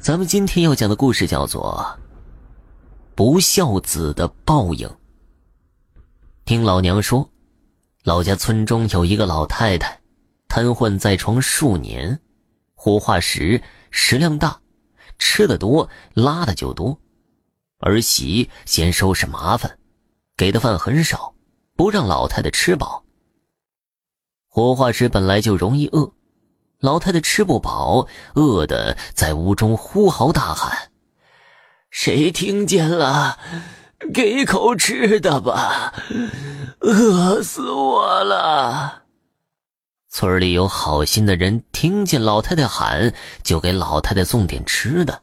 咱们今天要讲的故事叫做《不孝子的报应》。听老娘说，老家村中有一个老太太，瘫痪在床数年，火化时食量大，吃的多，拉的就多。儿媳嫌收拾麻烦，给的饭很少，不让老太太吃饱。火化时本来就容易饿。老太太吃不饱，饿的在屋中呼嚎大喊：“谁听见了？给口吃的吧！饿死我了！”村里有好心的人听见老太太喊，就给老太太送点吃的。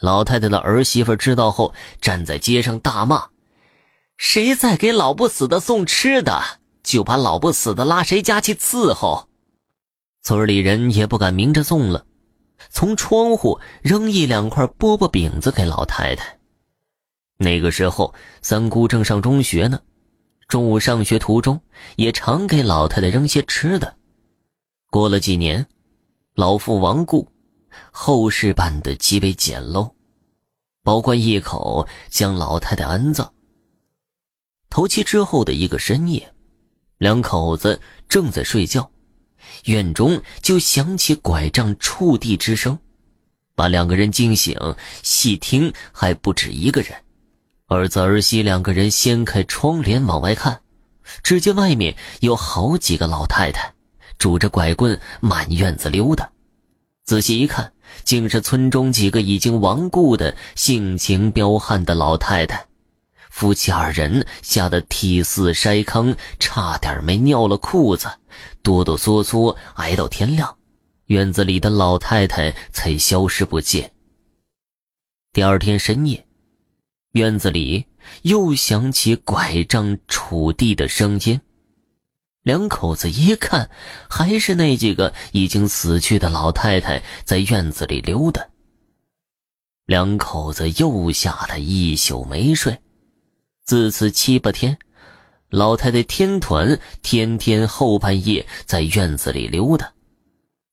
老太太的儿媳妇知道后，站在街上大骂：“谁再给老不死的送吃的，就把老不死的拉谁家去伺候！”村里人也不敢明着送了，从窗户扔一两块饽饽饼子给老太太。那个时候，三姑正上中学呢，中午上学途中也常给老太太扔些吃的。过了几年，老父亡故，后事办得极为简陋，保管一口将老太太安葬。头七之后的一个深夜，两口子正在睡觉。院中就响起拐杖触地之声，把两个人惊醒。细听，还不止一个人。儿子儿媳两个人掀开窗帘往外看，只见外面有好几个老太太，拄着拐棍满院子溜达。仔细一看，竟是村中几个已经亡故的性情彪悍的老太太。夫妻二人吓得涕泗筛糠，差点没尿了裤子，哆哆嗦嗦挨到天亮，院子里的老太太才消失不见。第二天深夜，院子里又响起拐杖杵地的声音，两口子一看，还是那几个已经死去的老太太在院子里溜达。两口子又吓得一宿没睡。自此七八天，老太太天团天天后半夜在院子里溜达。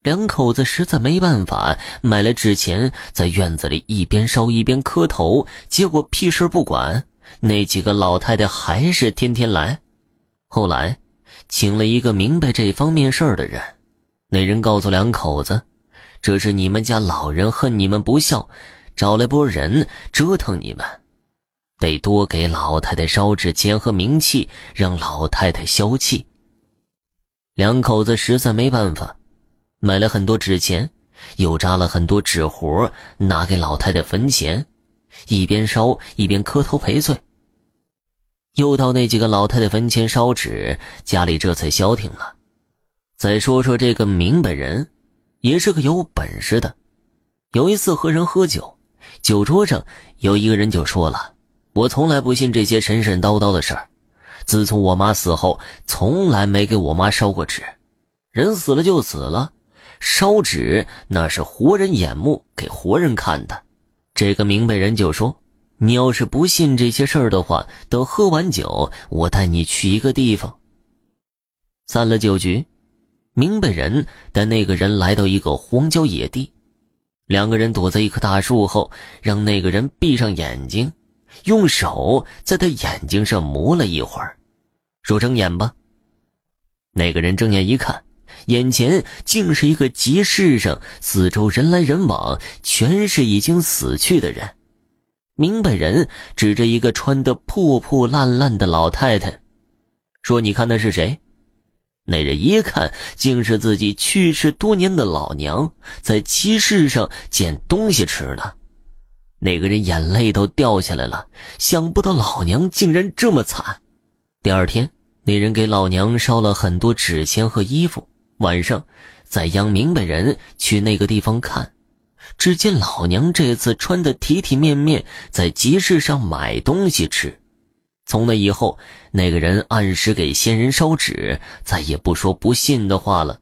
两口子实在没办法，买了纸钱，在院子里一边烧一边磕头。结果屁事不管，那几个老太太还是天天来。后来，请了一个明白这方面事儿的人，那人告诉两口子：“这是你们家老人恨你们不孝，找来波人折腾你们。”得多给老太太烧纸钱和冥器，让老太太消气。两口子实在没办法，买了很多纸钱，又扎了很多纸活，拿给老太太坟前，一边烧一边磕头赔罪。又到那几个老太太坟前烧纸，家里这才消停了。再说说这个明白人，也是个有本事的。有一次和人喝酒，酒桌上有一个人就说了。我从来不信这些神神叨叨的事儿。自从我妈死后，从来没给我妈烧过纸。人死了就死了，烧纸那是活人眼目，给活人看的。这个明白人就说：“你要是不信这些事儿的话，等喝完酒，我带你去一个地方。”散了酒局，明白人带那个人来到一个荒郊野地，两个人躲在一棵大树后，让那个人闭上眼睛。用手在他眼睛上磨了一会儿，说：“睁眼吧。”那个人睁眼一看，眼前竟是一个集市上，四周人来人往，全是已经死去的人。明白人指着一个穿得破破烂烂的老太太，说：“你看那是谁？”那人一看，竟是自己去世多年的老娘，在集市上捡东西吃呢。那个人眼泪都掉下来了，想不到老娘竟然这么惨。第二天，那人给老娘烧了很多纸钱和衣服，晚上再央明白人去那个地方看。只见老娘这次穿得体体面面，在集市上买东西吃。从那以后，那个人按时给仙人烧纸，再也不说不信的话了。